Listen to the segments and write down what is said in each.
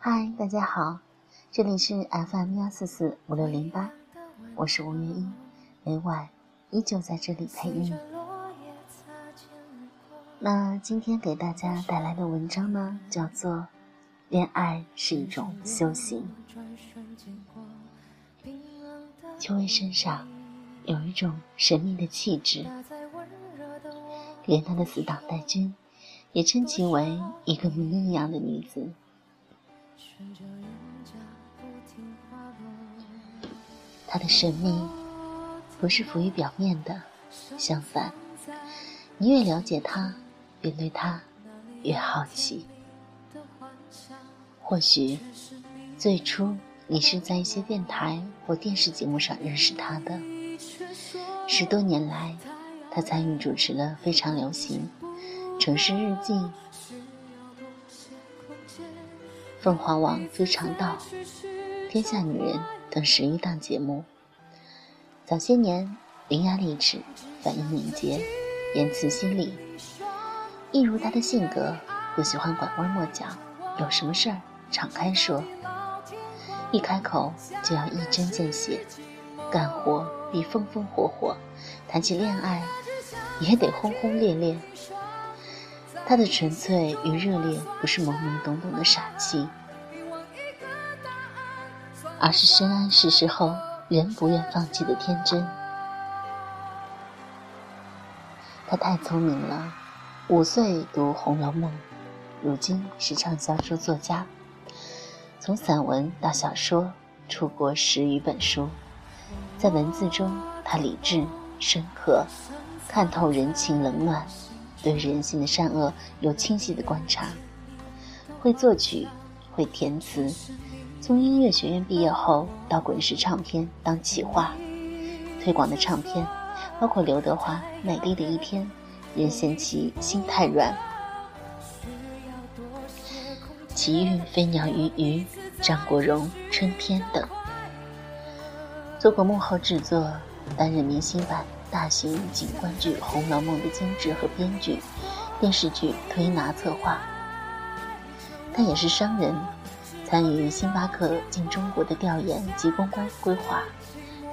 嗨，大家好，这里是 FM 幺四四五六零八，我是吴月英，每晚依旧在这里陪你。那今天给大家带来的文章呢，叫做《恋爱是一种修行》。秋薇身上有一种神秘的气质，连她的死党戴军也称其为一个谜一样的女子。他的神秘不是浮于表面的，相反，你越了解他，便对他越好奇。或许最初你是在一些电台或电视节目上认识他的，十多年来，他参与主持了非常流行《城市日记》。凤凰网《非常道》《天下女人》等十余档节目。早些年，伶牙俐齿，反应敏捷，言辞犀利。一如她的性格，不喜欢拐弯抹角，有什么事儿敞开说。一开口就要一针见血，干活必风风火火，谈起恋爱也得轰轰烈烈。他的纯粹与热烈，不是懵懵懂懂的傻气，而是深谙世事后仍不愿放弃的天真。他太聪明了，五岁读《红楼梦》，如今是畅销书作家，从散文到小说，出过十余本书。在文字中，他理智深刻，看透人情冷暖。对人性的善恶有清晰的观察，会作曲，会填词。从音乐学院毕业后，到滚石唱片当企划，推广的唱片包括刘德华《美丽的一天》，任贤齐《心太软》，奇遇飞鸟鱼鱼，张国荣《春天》等，做过幕后制作，担任明星版。大型景观剧《红楼梦》的监制和编剧，电视剧推拿策划。他也是商人，参与星巴克进中国的调研及公关规划，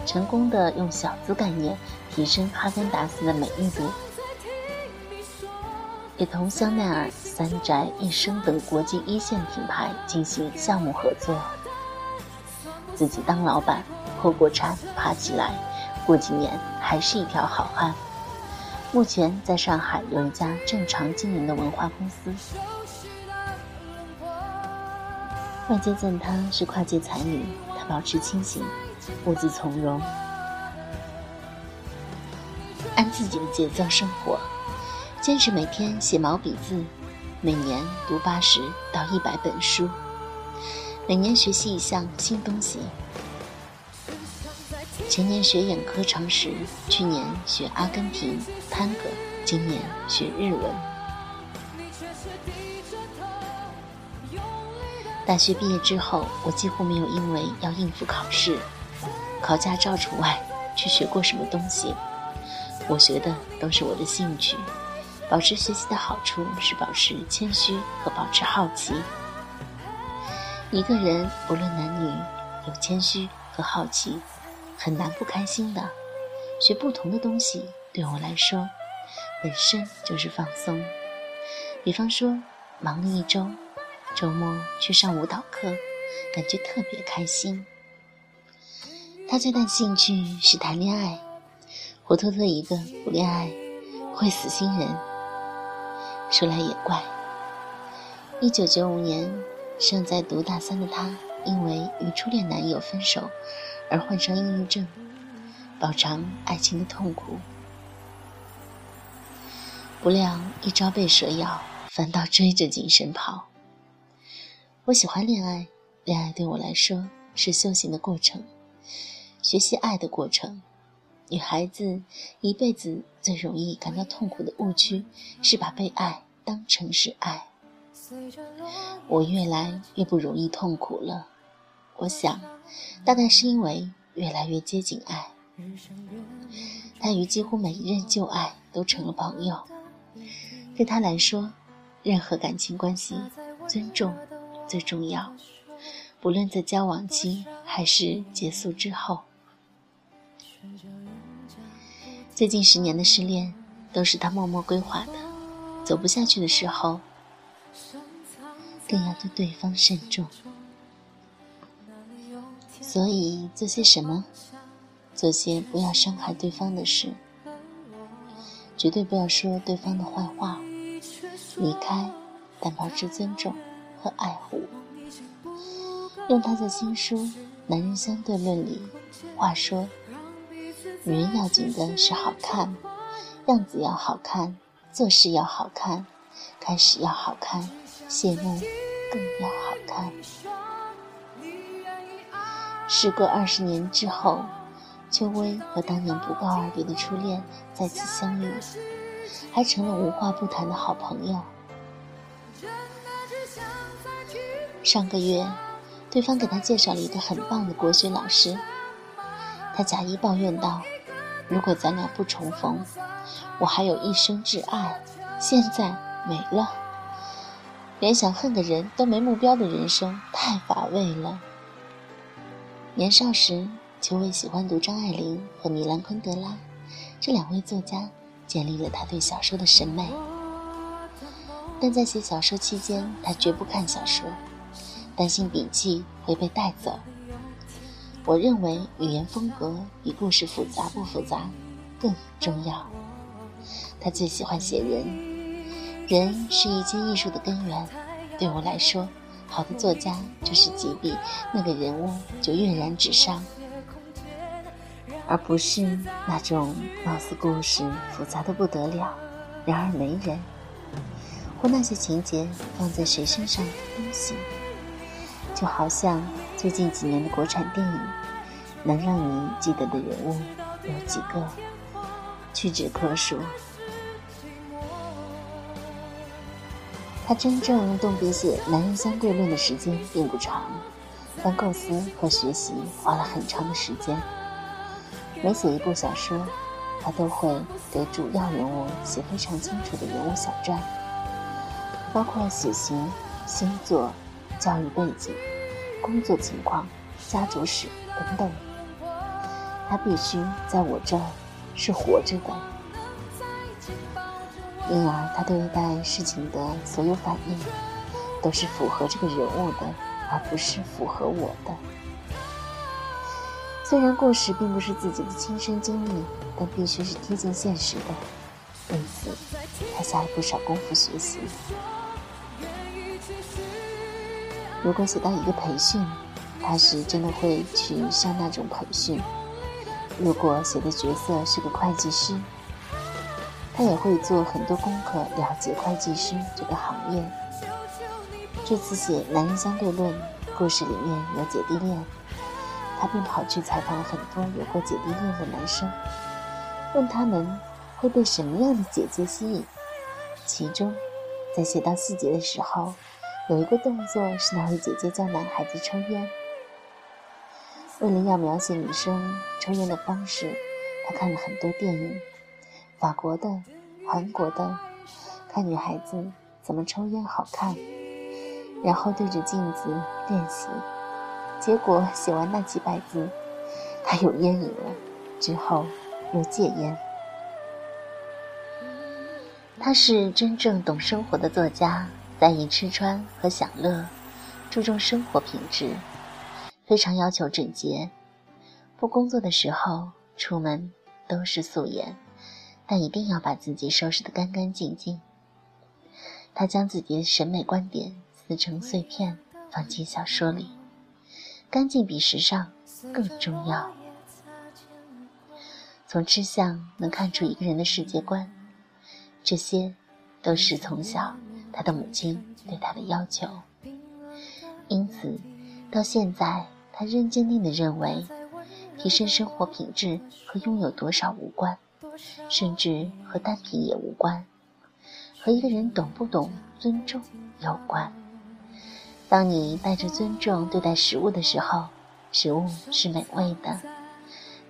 成功的用小资概念提升哈根达斯的美誉度，也同香奈儿、三宅一生等国际一线品牌进行项目合作。自己当老板，破过产，爬起来。过几年还是一条好汉。目前在上海有一家正常经营的文化公司。外界赞她是跨界才女，她保持清醒，步子从容，按自己的节奏生活，坚持每天写毛笔字，每年读八十到一百本书，每年学习一项新东西。前年学演科常识，去年学阿根廷探戈，今年学日文。大学毕业之后，我几乎没有因为要应付考试、考驾照除外去学过什么东西。我学的都是我的兴趣。保持学习的好处是保持谦虚和保持好奇。一个人无论男女，有谦虚和好奇。很难不开心的，学不同的东西对我来说，本身就是放松。比方说，忙了一周，周末去上舞蹈课，感觉特别开心。他最大的兴趣是谈恋爱，活脱脱一个不恋爱会死心人。说来也怪，一九九五年，正在读大三的他，因为与初恋男友分手。而患上抑郁症，饱尝爱情的痛苦。不料一朝被蛇咬，反倒追着精神跑。我喜欢恋爱，恋爱对我来说是修行的过程，学习爱的过程。女孩子一辈子最容易感到痛苦的误区，是把被爱当成是爱。我越来越不容易痛苦了。我想，大概是因为越来越接近爱，他与几乎每一任旧爱都成了朋友。对他来说，任何感情关系，尊重最重要。不论在交往期还是结束之后。最近十年的失恋，都是他默默规划的。走不下去的时候，更要对对方慎重。所以做些什么，做些不要伤害对方的事，绝对不要说对方的坏话。离开，但保持尊重和爱护。用他在新书《男人相对论》里话说。女人要紧的是好看，样子要好看，做事要好看，开始要好看，谢幕更要好看。时隔二十年之后，秋薇和当年不告而别的初恋再次相遇，还成了无话不谈的好朋友。上个月，对方给他介绍了一个很棒的国学老师，他假意抱怨道。如果咱俩不重逢，我还有一生挚爱，现在没了。连想恨的人都没目标的人生太乏味了。年少时，秋薇喜欢读张爱玲和米兰昆德拉这两位作家，建立了他对小说的审美。但在写小说期间，他绝不看小说，担心笔记会被带走。我认为语言风格比故事复杂不复杂更重要。他最喜欢写人，人是一切艺术的根源。对我来说，好的作家就是几笔，那个人物就跃然纸上，而不是那种貌似故事复杂的不得了，然而没人，或那些情节放在谁身上都行。就好像最近几年的国产电影，能让你记得的人物有几个？屈指可数。他真正动笔写《男人相对论》的时间并不长，但构思和学习花了很长的时间。每写一部小说，他都会给主要人物写非常清楚的人物小传，包括血型、星座。教育背景、工作情况、家族史等等，他必须在我这儿是活着的，因而他对待事情的所有反应都是符合这个人物的，而不是符合我的。虽然故事并不是自己的亲身经历，但必须是贴近现实的，因此他下了不少功夫学习。如果写到一个培训，他是真的会去上那种培训；如果写的角色是个会计师，他也会做很多功课了解会计师这个行业。这次写《男人相对论》，故事里面有姐弟恋，他便跑去采访了很多有过姐弟恋的男生，问他们会被什么样的姐姐吸引。其中，在写到细节的时候。有一个动作是那位姐姐教男孩子抽烟。为了要描写女生抽烟的方式，他看了很多电影，法国的、韩国的，看女孩子怎么抽烟好看，然后对着镜子练习。结果写完那几百字，他有烟瘾了，之后又戒烟。他是真正懂生活的作家。在意吃穿和享乐，注重生活品质，非常要求整洁。不工作的时候出门都是素颜，但一定要把自己收拾得干干净净。他将自己的审美观点撕成碎片，放进小说里。干净比时尚更重要。从吃相能看出一个人的世界观，这些都是从小。他的母亲对他的要求，因此，到现在，他仍坚定地认为，提升生活品质和拥有多少无关，甚至和单品也无关，和一个人懂不懂尊重有关。当你带着尊重对待食物的时候，食物是美味的；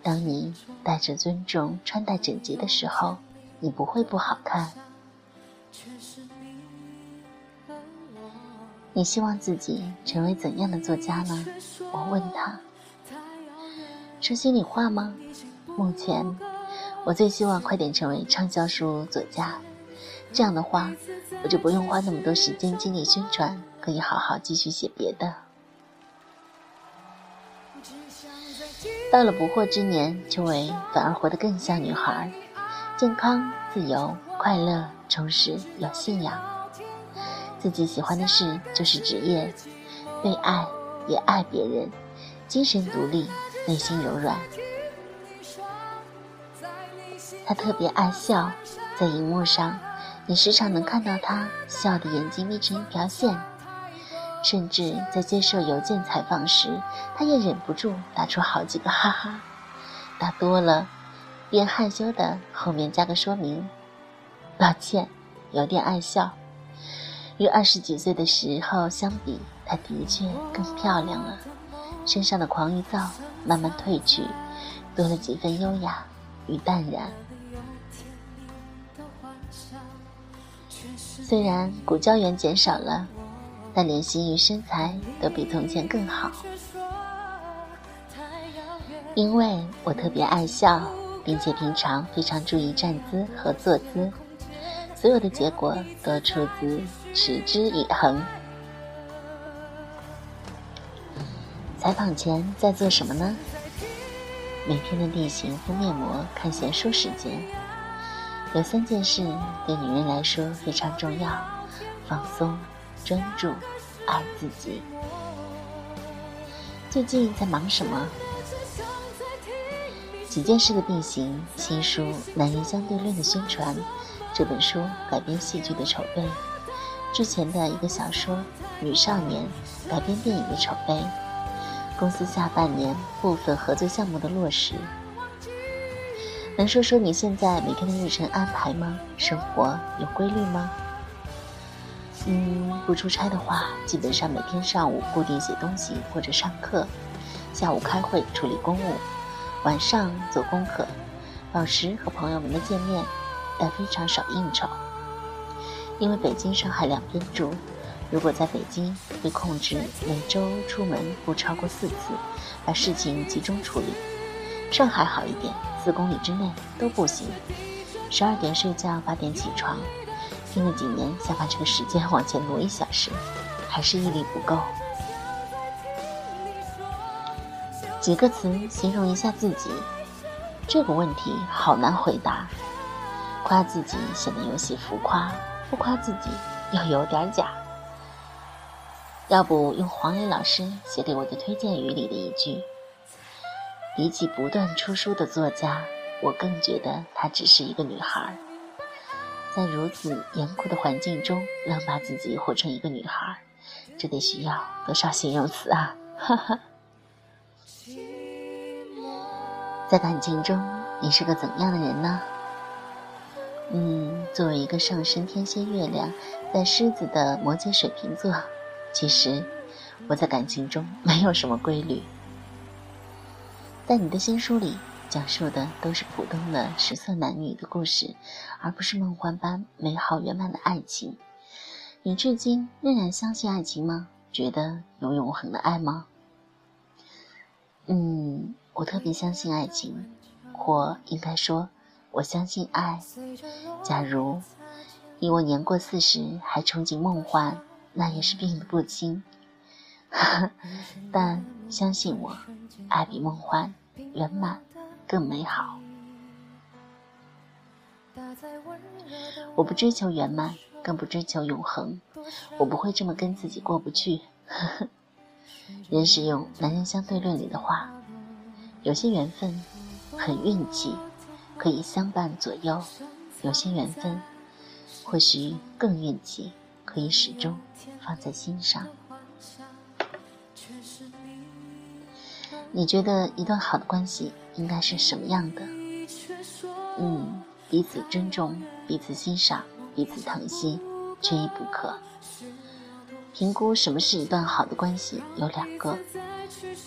当你带着尊重穿戴整洁的时候，你不会不好看。你希望自己成为怎样的作家呢？我问他。说心里话吗？目前，我最希望快点成为畅销书作家。这样的话，我就不用花那么多时间精力宣传，可以好好继续写别的。到了不惑之年，秋薇反而活得更像女孩，健康、自由、快乐、充实、有信仰。自己喜欢的事就是职业，被爱也爱别人，精神独立，内心柔软。他特别爱笑，在荧幕上，你时常能看到他笑的眼睛眯成一条线。甚至在接受邮件采访时，他也忍不住打出好几个哈哈，打多了，便害羞的后面加个说明：“抱歉，有点爱笑。”与二十几岁的时候相比，她的确更漂亮了，身上的狂与躁慢慢褪去，多了几分优雅与淡然。虽然骨胶原减少了。但脸型与身材都比从前更好，因为我特别爱笑，并且平常非常注意站姿和坐姿，所有的结果都出自持之以恒。采访前在做什么呢？每天的例行敷面膜、看闲书时间。有三件事对女人来说非常重要：放松。专注，爱自己。最近在忙什么？几件事的并行。新书《男人相对论》的宣传，这本书改编戏剧的筹备，之前的一个小说《女少年》改编电影的筹备，公司下半年部分合作项目的落实。能说说你现在每天的日程安排吗？生活有规律吗？嗯，不出差的话，基本上每天上午固定写东西或者上课，下午开会处理公务，晚上做功课，保持和朋友们的见面，但非常少应酬。因为北京、上海两边住，如果在北京，会控制每周出门不超过四次，把事情集中处理。上海好一点，四公里之内都不行。十二点睡觉，八点起床。听了几年，想把这个时间往前挪一小时，还是毅力不够。几个词形容一下自己，这个问题好难回答。夸自己显得有些浮夸，不夸自己又有点假。要不用黄磊老师写给我的推荐语里的一句：“比起不断出书的作家，我更觉得她只是一个女孩。”在如此严酷的环境中，能把自己活成一个女孩，这得需要多少形容词啊！哈哈。在感情中，你是个怎样的人呢？嗯，作为一个上升天蝎月亮在狮子的摩羯水瓶座，其实我在感情中没有什么规律。在你的新书里。讲述的都是普通的十色男女的故事，而不是梦幻般美好圆满的爱情。你至今仍然相信爱情吗？觉得有永恒的爱吗？嗯，我特别相信爱情，或应该说，我相信爱。假如你我年过四十还憧憬梦幻，那也是病得不轻。但相信我，爱比梦幻圆满。更美好。我不追求圆满，更不追求永恒。我不会这么跟自己过不去。人是用男人相对论里的话，有些缘分很运气，可以相伴左右；有些缘分或许更运气，可以始终放在心上。你觉得一段好的关系应该是什么样的？嗯，彼此尊重，彼此欣赏，彼此疼惜，缺一不可。评估什么是一段好的关系有两个，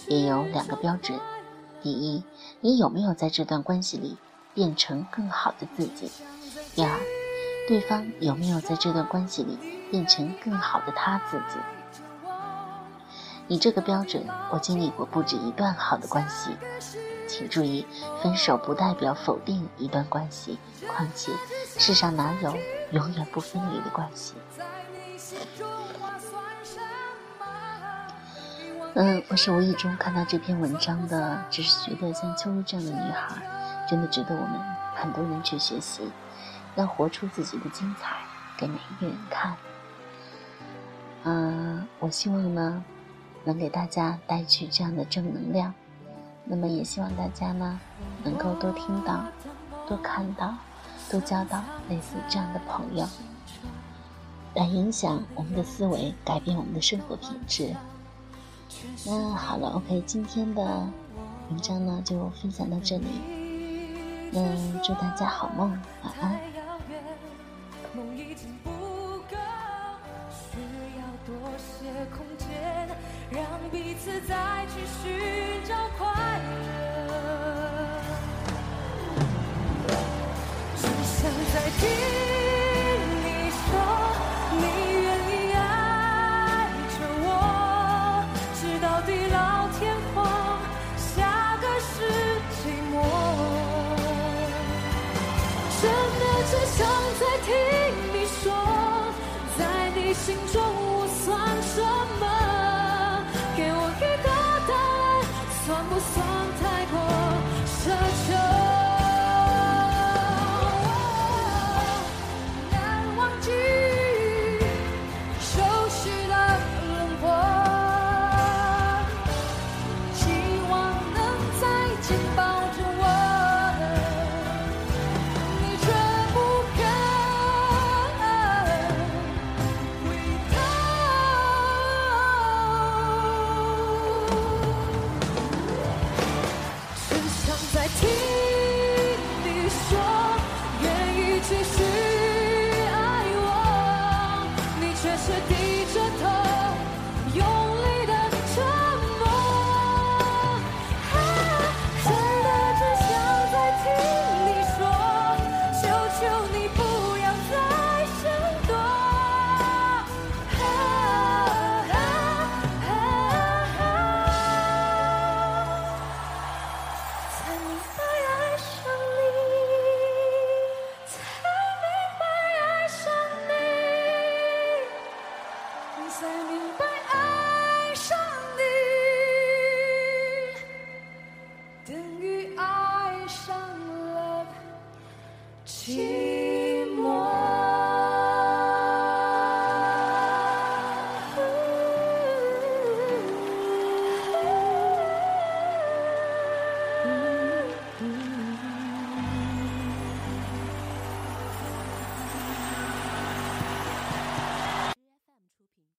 也有两个标准：第一，你有没有在这段关系里变成更好的自己；第二，对方有没有在这段关系里变成更好的他自己。以这个标准，我经历过不止一段好的关系。请注意，分手不代表否定一段关系。况且，世上哪有永远不分离的关系？嗯，我是无意中看到这篇文章的，只是觉得像秋如这样的女孩，真的值得我们很多人去学习，要活出自己的精彩，给每一个人看。嗯，我希望呢，能给大家带去这样的正能量。那么也希望大家呢，能够多听到、多看到、多交到类似这样的朋友，来影响我们的思维，改变我们的生活品质。那好了，OK，今天的文章呢就分享到这里。那祝大家好梦，晚安。次再去寻找快乐。只想再听